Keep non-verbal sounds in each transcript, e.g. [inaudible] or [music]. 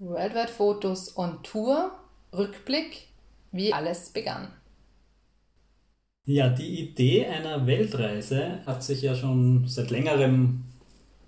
Worldwide Fotos on Tour, Rückblick, wie alles begann. Ja, die Idee einer Weltreise hat sich ja schon seit längerem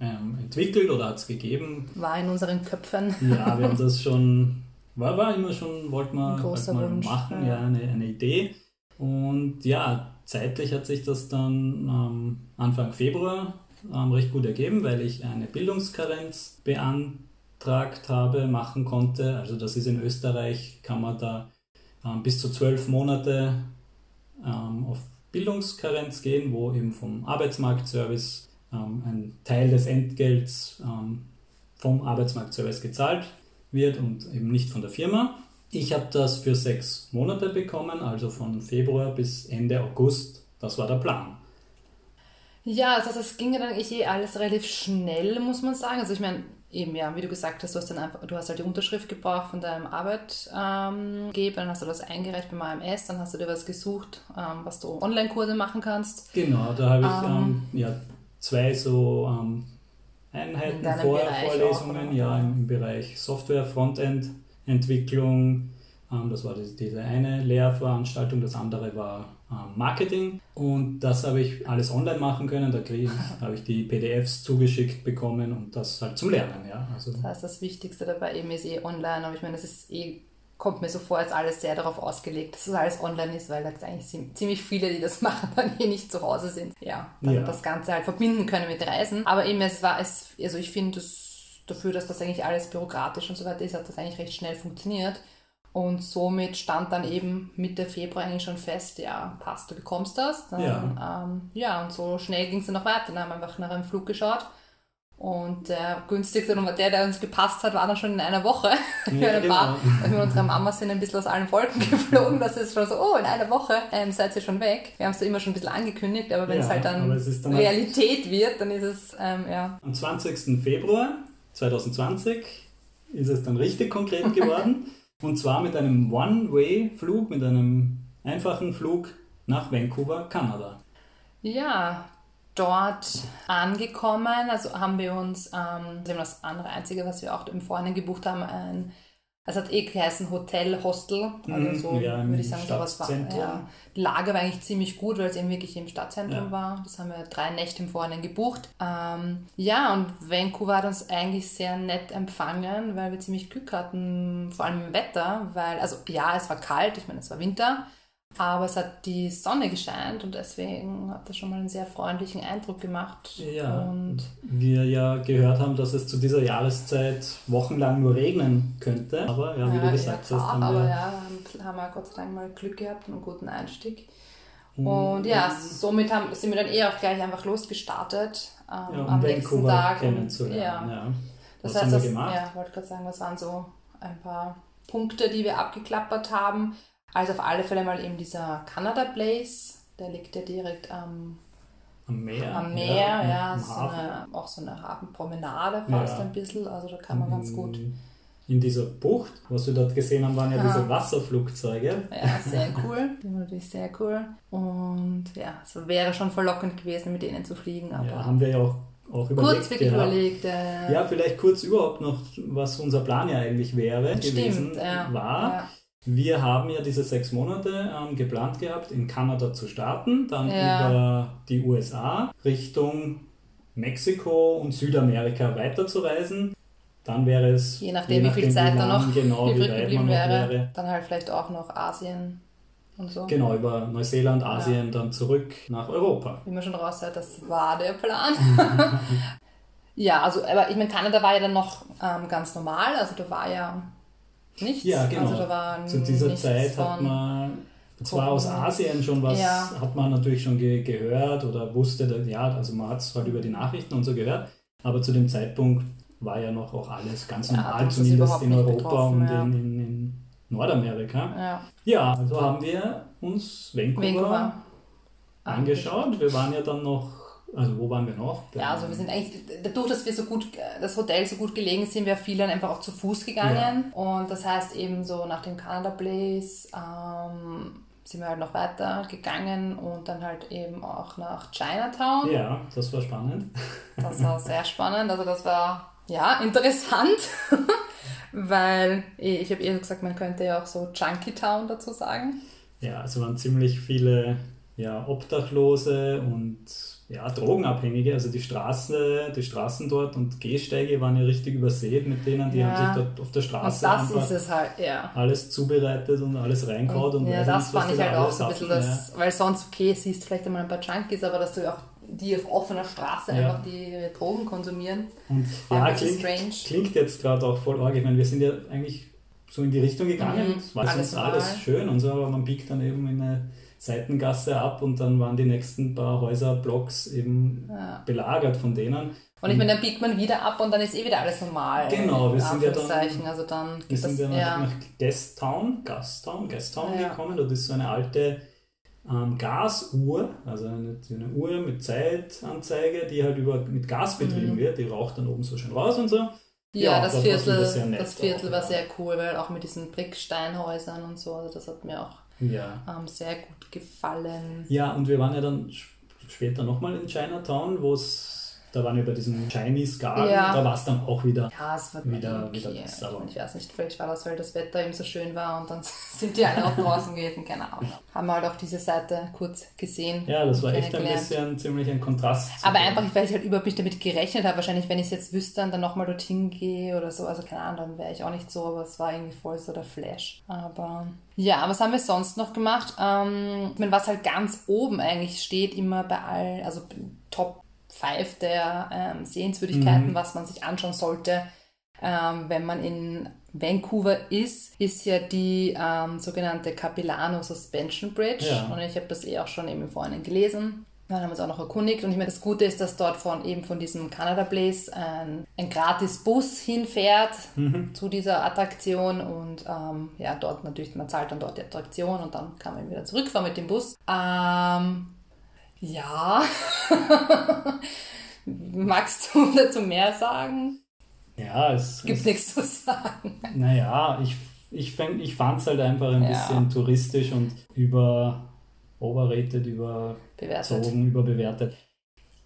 ähm, entwickelt oder hat es gegeben. War in unseren Köpfen. Ja, wir haben [laughs] das schon, war, war immer schon, wollten wir großer mal Wunsch, machen, ja. ja, eine, eine Idee. Und ja, zeitlich hat sich das dann ähm, Anfang Februar ähm, recht gut ergeben, weil ich eine Bildungskarenz beantragt habe, machen konnte. Also das ist in Österreich, kann man da ähm, bis zu zwölf Monate ähm, auf Bildungskarenz gehen, wo eben vom Arbeitsmarktservice ähm, ein Teil des Entgelts ähm, vom Arbeitsmarktservice gezahlt wird und eben nicht von der Firma. Ich habe das für sechs Monate bekommen, also von Februar bis Ende August. Das war der Plan. Ja, also es ging ja dann eh alles relativ schnell, muss man sagen. Also ich meine, eben ja, wie du gesagt hast, du hast dann einfach, du hast halt die Unterschrift gebraucht von deinem Arbeitgeber, dann hast du das eingereicht beim AMS, dann hast du dir was gesucht, ähm, was du Online-Kurse machen kannst. Genau, da habe ich Ähm. ähm, ja, zwei so ähm, Einheiten, Vor Bereich Vorlesungen, auch, ja, im, Bereich Software, Frontend-Entwicklung. Ähm, das war die, diese eine Lehrveranstaltung, das andere war ähm, Marketing. Und das habe ich alles online machen können. Da krieg- [laughs] habe ich die PDFs zugeschickt bekommen und das halt zum Lernen. Ja. Also, Das heißt, das Wichtigste dabei eben ist eh online, aber ich meine, das ist eh, kommt mir so vor, als alles sehr darauf ausgelegt, dass es alles online ist, weil da eigentlich zie- ziemlich viele, die das [laughs] machen, dann eh nicht zu Hause sind. Ja, dann Ja. das Ganze halt verbinden können mit Reisen. Aber eben, es war, es, also ich finde das dafür, dass das eigentlich alles bürokratisch und so weiter ist, hat das eigentlich recht schnell funktioniert. Und somit stand dann eben Mitte Februar eigentlich schon fest, ja, passt, du bekommst das. Dann, ja. Ähm, ja, und so schnell ging es dann noch weiter. Dann haben wir einfach nach einem Flug geschaut. Und der günstigste Nummer, der, der uns gepasst hat, war dann schon in einer Woche. [laughs] wir, Ja, genau. weil wir mit unserer Mama sind ein bisschen aus allen Wolken [laughs] geflogen. Das ist schon so, oh, in einer Woche ähm, seid ihr schon weg. Wir haben es da immer schon ein bisschen angekündigt, aber wenn Ja, es halt dann, es dann halt- Realität wird, dann ist es, ähm, ja. Am 20. Februar 2020 ist es dann richtig konkret geworden. [laughs] und zwar mit einem One-Way-Flug, mit einem einfachen Flug nach Vancouver, Kanada. Ja, dort angekommen, also haben wir uns, ähm, das andere Einzige, was wir auch im Vorhinein gebucht haben, ein, es hat eh geheißen Hotel, Hostel, also Mhm, so ja, würde ich sagen, sowas war. Ja. Die Lage war eigentlich ziemlich gut, weil es eben wirklich im Stadtzentrum Ja. war. Das haben wir drei Nächte im Vorhinein gebucht. Ähm, ja, und Vancouver hat uns eigentlich sehr nett empfangen, weil wir ziemlich Glück hatten, vor allem im Wetter, weil, also ja, es war kalt, ich meine, es war Winter, aber es hat die Sonne gescheint und deswegen hat das schon mal einen sehr freundlichen Eindruck gemacht. Ja, Und wir ja gehört haben, dass es zu dieser Jahreszeit wochenlang nur regnen könnte. Aber ja, wie du gesagt ja, hast, haben aber wir ja, haben- wir Gott sei Dank mal Glück gehabt und einen guten Einstieg. Mhm. Und ja, somit haben, sind wir dann eh auch gleich einfach losgestartet. Ähm, ja, um am nächsten Vancouver Tag. kennenzulernen. Ja. Ja. Das Was heißt, haben wir das, gemacht? ja, wollte gerade sagen, das waren so ein paar Punkte, die wir abgeklappert haben. Also auf alle Fälle mal eben dieser Canada Place, der liegt ja direkt am, Am Meer. am Meer, ja, im so eine, auch so eine Hafenpromenade fast Ja. ein bisschen, also da kann man ganz gut. In dieser Bucht, was wir dort gesehen haben, waren ja Aha. diese Wasserflugzeuge. Ja, sehr [laughs] cool. Die waren natürlich sehr cool. Und ja, es wäre schon verlockend gewesen, mit denen zu fliegen, aber Ja, haben wir ja auch, auch überlegt. kurz wirklich gehabt. überlegt. Äh, Ja, vielleicht kurz überhaupt noch, was unser Plan ja eigentlich wäre gewesen stimmt, ja. war. Ja. Wir haben ja diese sechs Monate ähm, geplant gehabt, in Kanada zu starten, dann Ja. über die USA Richtung Mexiko und Südamerika weiterzureisen. Dann wäre es, Je nachdem, wie viel Zeit da noch genau, übrig geblieben noch wäre. Dann halt vielleicht auch noch Asien und so. Genau, über Neuseeland, Asien, dann zurück nach Europa. Wie man schon raus hat, das war der Plan. [laughs] ja, also, aber ich meine, Kanada war ja dann noch ähm, ganz normal, also da war ja nichts. Ja, genau. Also da war Zu dieser Zeit hat man zwar aus. Asien schon was, Ja. hat man natürlich schon ge gehört oder wusste, ja, also man hat es halt über die Nachrichten und so gehört, aber zu dem Zeitpunkt war ja noch auch alles ganz Ja, normal, zumindest in Europa betroffen, und ja. in, in, in Nordamerika. Ja, Ja, also haben wir uns Vancouver, Vancouver. angeschaut. Wir waren ja dann noch, also wo waren wir noch? Ja, also wir sind eigentlich, dadurch, dass wir so gut, das Hotel so gut gelegen sind wir viele einfach auch zu Fuß gegangen. Und das heißt eben so nach dem Canada Place ähm, sind wir halt noch weiter gegangen und dann halt eben auch nach Chinatown. Ja, das war spannend. Das war sehr spannend. Also das war ja interessant, [laughs] weil ich habe eher gesagt, man könnte ja auch so Junkie Town dazu sagen. Ja, also waren ziemlich viele ja, Obdachlose und ja, Drogenabhängige. Also die Straße, die Straßen dort und Gehsteige waren ja richtig übersät mit denen, die Ja. haben sich dort auf der Straße Und das ist es halt, ja. alles zubereitet und alles reingehaut und, ja, weiß das nicht, fand ich halt auch so ein bisschen das, weil sonst, okay, siehst vielleicht einmal ein paar Junkies, aber dass du auch die auf offener Straße Ja. einfach die ihre Drogen konsumieren. Und ja, klingt, klingt jetzt gerade auch voll arg. Ich meine, wir sind ja eigentlich so in die Richtung gegangen, Mhm, es war alles alles schön und so, aber man biegt dann eben in eine Seitengasse ab und dann waren die nächsten paar Häuserblocks eben Ja. belagert von denen. Und ich meine, dann biegt man wieder ab und dann ist eh wieder alles normal. Genau, wir in sind ja dann-. Also dann Wir sind das, ja nach, nach Gastown, Gastown, Gastown Ja. gekommen. Dort ist so eine alte ähm, Gasuhr, also eine, eine Uhr mit Zeitanzeige, die halt über, mit Gas betrieben Mhm. wird. Die raucht dann oben so schön raus und so. Ja, Ja, das, das Viertel, das Viertel war sehr cool, weil auch mit diesen Bricksteinhäusern und so, also das hat mir auch Ja. ähm, sehr gut gefallen. Ja, und wir waren ja dann sp- später nochmal in Chinatown, wo es, da waren wir bei diesem Chinese Garden, Ja. da war es dann auch wieder. Ja, es war Wieder- okay. wieder besser, ich, aber- meine, ich weiß nicht, vielleicht war das, weil das Wetter eben so schön war und dann [laughs] sind die alle auch draußen gewesen, keine Ahnung. Haben wir halt auch diese Seite kurz gesehen. Ja, das war echt ein bisschen ziemlich ein Kontrast. Aber dem- einfach, weil ich halt überhaupt nicht damit gerechnet habe. Wahrscheinlich, wenn ich es jetzt wüsste und dann nochmal dorthin gehe oder so. Also keine Ahnung, dann wäre ich auch nicht so, aber es war irgendwie voll so der Flash. Aber ja, was haben wir sonst noch gemacht? Ähm, ich meine, was halt ganz oben eigentlich steht, immer bei allen, also Top 5 der ähm, Sehenswürdigkeiten, Mhm. was man sich anschauen sollte, ähm, wenn man in Vancouver ist, ist ja die ähm, sogenannte Capilano Suspension Bridge. Ja. Und ich habe das eh auch schon eben im Vorhinein gelesen. Dann haben wir uns auch noch erkundigt. Und ich meine, das Gute ist, dass dort von eben von diesem Canada Place ein, ein gratis Bus hinfährt Mhm. zu dieser Attraktion. Und ähm, ja, dort natürlich, man zahlt dann dort die Attraktion und dann kann man wieder zurückfahren mit dem Bus. Ähm, ja. [laughs] Magst du dazu mehr sagen? Ja, es Gibt es- nichts zu sagen. Naja, ich, ich, fäng- ich fand es halt einfach ein Ja. bisschen touristisch und über overrated, überzogen, Bewertet. überbewertet.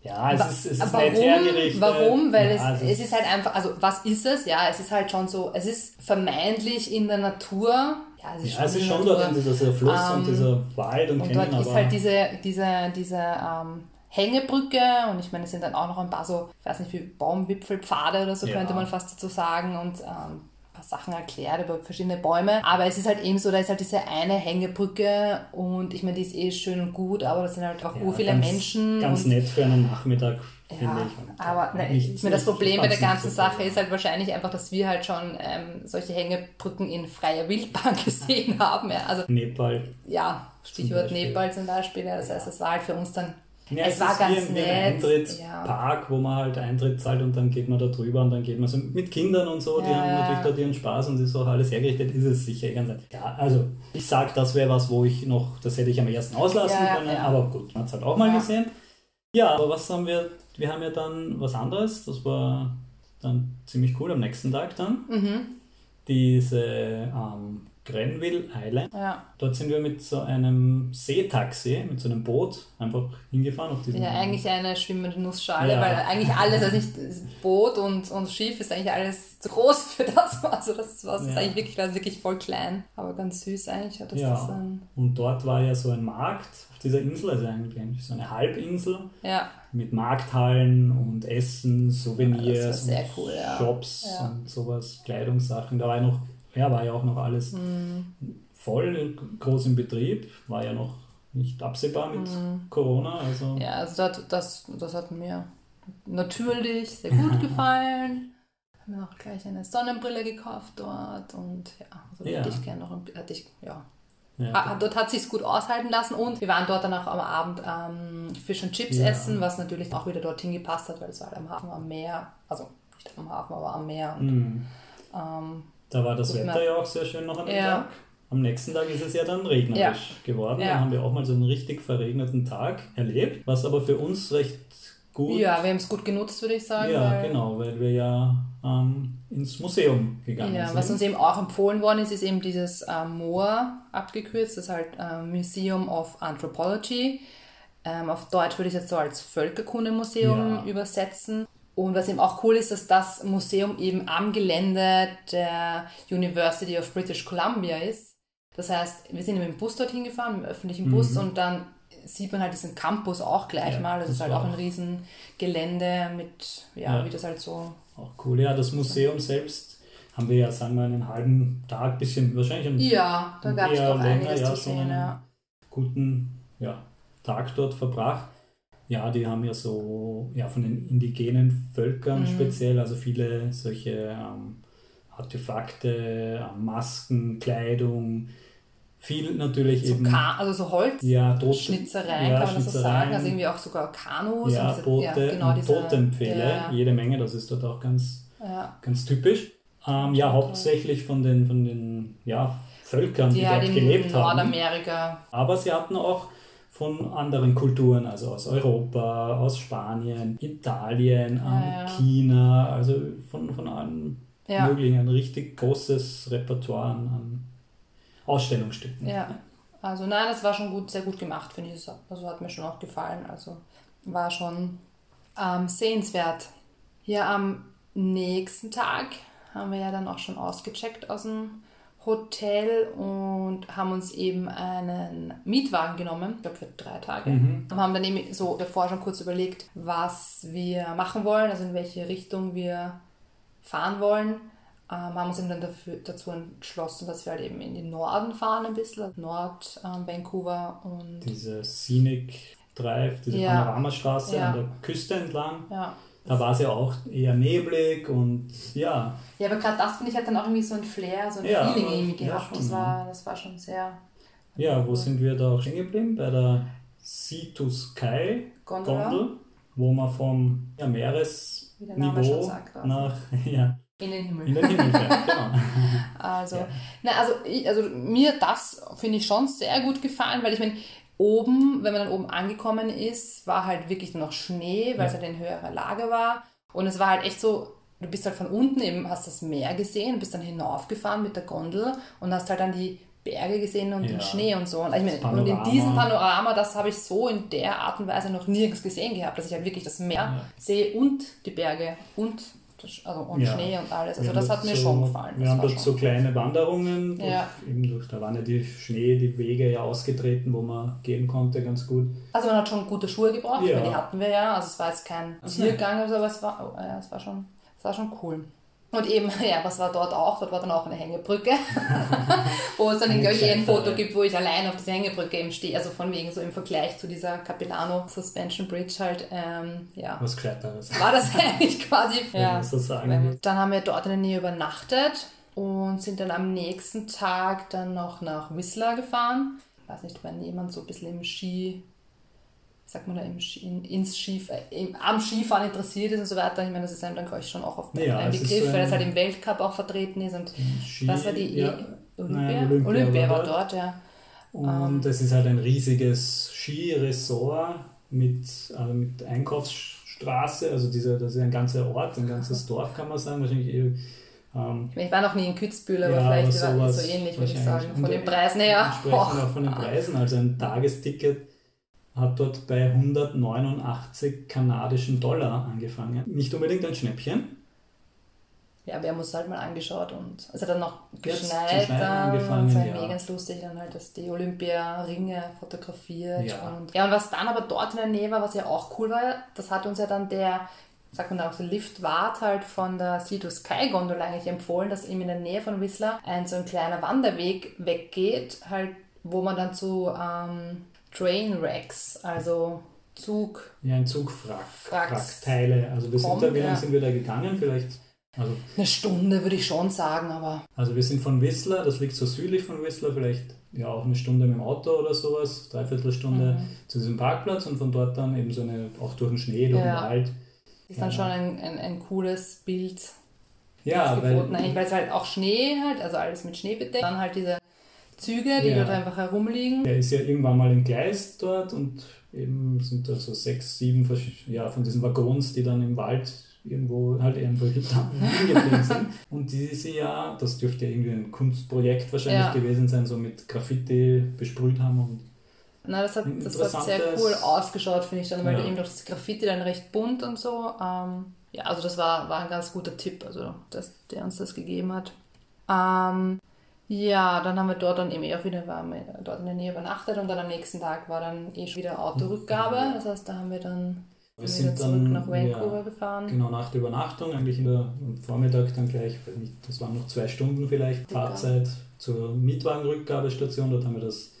Ja, es Wa- ist, es ist Aber nett hergerichtet. Warum? Weil ja, es, es ist halt einfach, also was ist es? Ja, es ist halt schon so, es ist vermeintlich in der Natur. Ja, es ist ja, es ist schon dort in dieser Fluss Ähm, und dieser Wald und, Und Canyon, dort ist halt diese, diese, diese ähm, Hängebrücke und ich meine, es sind dann auch noch ein paar so, ich weiß nicht wie Baumwipfelpfade oder so Ja. könnte man fast dazu sagen und ähm, paar Sachen erklärt über verschiedene Bäume. Aber es ist halt eben so, da ist halt diese eine Hängebrücke und ich meine, die ist eh schön und gut, aber das sind halt auch ja, viele ganz, Menschen. Ganz nett für einen Nachmittag, finde ja, ich. Aber ne, ich meine, das Problem bei der ganzen Sache ist halt wahrscheinlich einfach, dass wir halt schon ähm, solche Hängebrücken in freier Wildbahn [laughs] gesehen haben. Ja. Also Nepal. ja, Stichwort. Nepal zum Beispiel. Das heißt, es war halt für uns dann. Ja, es, war ist ganz wie, nett. ein ja. Eintrittspark, wo man halt Eintritt zahlt und dann geht man da drüber und dann geht man so mit Kindern und so, die Ja, haben ja. natürlich dort ihren Spaß und ist auch alles hergerichtet, ist es sicher ganz nett. Ja, also ich sag, das wäre was, wo ich noch, das hätte ich am ersten auslassen Ja, können, ja. aber gut, man hat es halt auch mal Ja. gesehen. Ja, aber was haben wir, wir haben ja dann was anderes, das war dann ziemlich cool am nächsten Tag dann, Mhm, diese ähm, Grenville Island. ja. Dort sind wir mit so einem Seetaxi, mit so einem Boot einfach hingefahren auf diesem ja, eigentlich eine schwimmende Nussschale, Ja. weil eigentlich alles, also nicht Boot und, und Schiff ist eigentlich alles zu groß für das. Also das war Ja. ist eigentlich wirklich, war wirklich voll klein, aber ganz süß eigentlich. Hat das Ja. das Und dort war ja so ein Markt auf dieser Insel, also eigentlich so eine Halbinsel ja, mit Markthallen und Essen, Souvenirs, Ja, cool, ja. Shops Ja. und sowas, Kleidungssachen. Da war ja noch, ja, war ja auch noch alles Mhm. voll groß im Betrieb, war ja noch nicht absehbar mit Corona. Also Mhm. ja, also das, das, das hat mir natürlich sehr gut [laughs] gefallen. Habe mir auch gleich eine Sonnenbrille gekauft dort und ja, also Ja. hätte ich gerne noch, ein- hätte ich, ja, ja, Ah, dort hat sich gut aushalten lassen und wir waren dort dann auch am Abend ähm, Fish and Chips Ja. essen, was natürlich auch wieder dorthin gepasst hat, weil es war halt am Hafen am Meer, also nicht am Hafen, aber am Meer. Und, Mhm. ähm, Da war das Wetter ja auch sehr schön noch an dem Ja. Tag. Am nächsten Tag ist es ja dann regnerisch geworden. Ja. Dann haben wir auch mal so einen richtig verregneten Tag erlebt, was aber für uns recht gut ja, wir haben es gut genutzt, würde ich sagen. Ja, weil, genau, weil wir ja ähm, ins Museum gegangen Ja, sind. was uns eben auch empfohlen worden ist, ist eben dieses äh, MOA abgekürzt, das ist halt äh, Museum of Anthropology. Ähm, auf Deutsch würde ich es jetzt so als Völkerkundemuseum Ja. übersetzen. Und was eben auch cool ist, dass das Museum eben am Gelände der University of British Columbia ist. Das heißt, wir sind mit dem Bus dorthin gefahren, mit dem öffentlichen Bus Mhm. und dann sieht man halt diesen Campus auch gleich Ja, mal. Das, das ist halt auch ein auch- riesen Gelände mit, ja, Ja. wie das halt so. Auch cool. Ja, das Museum selbst haben wir ja, sagen wir, einen halben Tag, bisschen wahrscheinlich einen Ja, da gab es eher länger, ja, so einen Ja. guten ja, Tag dort verbracht. Ja, die haben ja so, ja, von den indigenen Völkern Mhm. speziell, also viele solche ähm, Artefakte, ähm, Masken, Kleidung, viel natürlich So eben. Ka also so Holz. ja, Tote, Schnitzereien, ja, kann man das so sagen. Also irgendwie auch sogar Kanus. ja, diese, Boote, ja, genau, diese, Totempfähle, ja, jede Menge, das ist dort auch ganz, ganz typisch. Ähm, ja, hauptsächlich von den, von den ja, Völkern, die, Die dort gelebt haben. Nordamerika. Aber sie hatten auch von anderen Kulturen, also aus Europa, aus Spanien, Italien, Ja. China, also von, von allen Ja. möglichen, ein richtig großes Repertoire an, Ausstellungsstücken. Ja, also nein, das war schon gut, sehr gut gemacht, finde ich. Also hat mir schon auch gefallen. Also war schon ähm, sehenswert. Ja, am nächsten Tag haben wir ja dann auch schon ausgecheckt aus dem Hotel und haben uns eben einen Mietwagen genommen, ich glaube für drei Tage. Mhm. Und haben dann eben so davor schon kurz überlegt, was wir machen wollen, also in welche Richtung wir fahren wollen. Ähm, haben uns eben dann dafür, dazu entschlossen, dass wir halt eben in den Norden fahren ein bisschen, Nord ähm, Vancouver und Diese Scenic Drive, diese Ja. Panoramastraße Ja. an der Küste entlang, ja. Da war es ja auch eher neblig und ja, Ja, aber gerade das finde ich hat dann auch irgendwie so ein Flair, so ein Ja, Feeling irgendwie ja, gehabt. das, ja. war, das war schon sehr ja, wo sind wir da auch stehen geblieben? Bei der Sea to Sky Gondola. Gondel, wo man vom ja, Meeresniveau sagt, also. nach [laughs] ja, in den Himmel. in den Himmel fährt. [laughs] Genau. Also, Ja. na, also, ich, also mir das finde ich schon sehr gut gefallen, weil ich meine, oben, wenn man dann oben angekommen ist, war halt wirklich nur noch Schnee, weil es Ja. halt in höherer Lage war. Und es war halt echt so, du bist halt von unten eben, hast das Meer gesehen, bist dann hinaufgefahren mit der Gondel und hast halt dann die Berge gesehen und den Ja. Schnee und so. Und, ich meine, und in diesem Panorama, das habe ich so in der Art und Weise noch nirgends gesehen gehabt, dass ich halt wirklich das Meer Ja. sehe und die Berge und, also, und Ja. Schnee und alles. Wir Also haben das hat mir so, schon gefallen. Wir Das haben war dort so kleine Wanderungen. Ja. eben durch, da waren ja die Schnee, die Wege ja ausgetreten, wo man gehen konnte, ganz gut. Also man hat schon gute Schuhe gebraucht, Ja. weil die hatten wir ja. Also es war jetzt kein Tiergang aber es war, oh, ja, es war schon, es war schon cool. Und eben, [laughs] ja, was war dort auch? Dort war dann auch eine Hängebrücke, [laughs] wo es dann eh ein Foto gibt, wo ich allein auf dieser Hängebrücke eben stehe. Also von wegen so im Vergleich zu dieser Capilano Suspension Bridge halt, ähm, ja. Was Gescheiteres. War das [laughs] eigentlich quasi, ja. so sagen. Dann haben wir dort in der Nähe übernachtet und sind dann am nächsten Tag dann noch nach Whistler gefahren. Ich weiß nicht, wenn jemand so ein bisschen im Ski, sagt man da, im in, ins Skif äh, im, am Skifahren interessiert ist und so weiter. Ich meine, das ist einem dann, glaube ich, schon auch oft Ja, ein es ist Begriff, so weil es ein- halt im Weltcup auch vertreten ist. Und Ski, was war die ja, Olympia? Nein, Olympia, Olympia war war dort, ja. Und es ist halt ein riesiges Skiresort mit, also mit Einkaufsstraße, also dieser, das ist ein ganzer Ort, ein ganzes Dorf kann man sagen, wahrscheinlich eh, ähm, Ich, war noch nie in Kitzbühel, aber Ja, vielleicht aber war es so ähnlich, würde ich sagen. Von den Preisen her. entsprechend auch von den Preisen, also ein Tagesticket hat dort bei 189 kanadischen Dollar angefangen. Nicht unbedingt ein Schnäppchen. Ja, wir haben uns halt mal angeschaut und es hat dann noch geschneit dann angefangen, und es war ja. ganz lustig dann halt, dass die Olympia-Ringe fotografiert Ja. und ja und was dann aber dort in der Nähe war, was ja auch cool war, das hat uns ja dann der, sagt man dann auch so Liftwart halt von der Sea to Sky Gondola eigentlich empfohlen, dass eben in der Nähe von Whistler ein so ein kleiner Wanderweg weggeht, halt wo man dann zu ähm, Train Racks, also Zug Ja, ein Zugwrack, Wracks. Wrackteile. Also wir sind da, wie lange ja. sind wir da gegangen? Vielleicht, also eine Stunde würde ich schon sagen, aber Also wir sind von Whistler, das liegt so südlich von Whistler, vielleicht ja auch eine Stunde mit dem Auto oder sowas, dreiviertel Stunde Mhm. zu diesem Parkplatz und von dort dann eben so eine, auch durch den Schnee, durch Ja. den Wald. ist dann Ja. schon ein, ein, ein cooles Bild Ja, weil, weil es halt auch Schnee halt, also alles mit Schnee bedeckt. Dann halt diese Züge, die Ja. dort einfach herumliegen. der ist ja irgendwann mal entgleist dort und eben sind da so sechs, sieben ja, von diesen Waggons, die dann im Wald irgendwo halt irgendwo [laughs] hingeblieben sind. Und diese ja, das dürfte ja irgendwie ein Kunstprojekt wahrscheinlich Ja. gewesen sein, so mit Graffiti besprüht haben und Na, das hat, das hat sehr cool ausgeschaut, finde ich dann, weil Ja. eben durch das Graffiti dann recht bunt und so. Ähm, ja, also das war, war ein ganz guter Tipp, also dass der uns das gegeben hat. Ähm, ja, dann haben wir dort dann eben eh auch wieder, wir dort in der Nähe übernachtet und dann am nächsten Tag war dann eh schon wieder Autorückgabe. Das heißt, da haben wir dann Wir sind dann nach Vancouver ja, gefahren. genau nach der Übernachtung, eigentlich in der, am Vormittag dann gleich, nicht, das waren noch zwei Stunden vielleicht. Fahrzeit zur Mietwagenrückgabestation. Dort haben wir das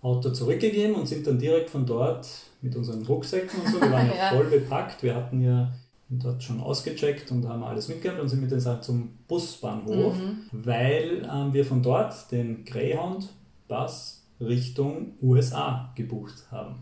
Auto zurückgegeben und sind dann direkt von dort mit unseren Rucksäcken und so, wir waren [laughs] ja, Ja. voll bepackt, wir hatten ja dort schon ausgecheckt und haben alles mitgehabt und sind mit den Sachen zum Busbahnhof, Mhm. weil ähm, wir von dort den Greyhound-Bus Richtung USA gebucht haben.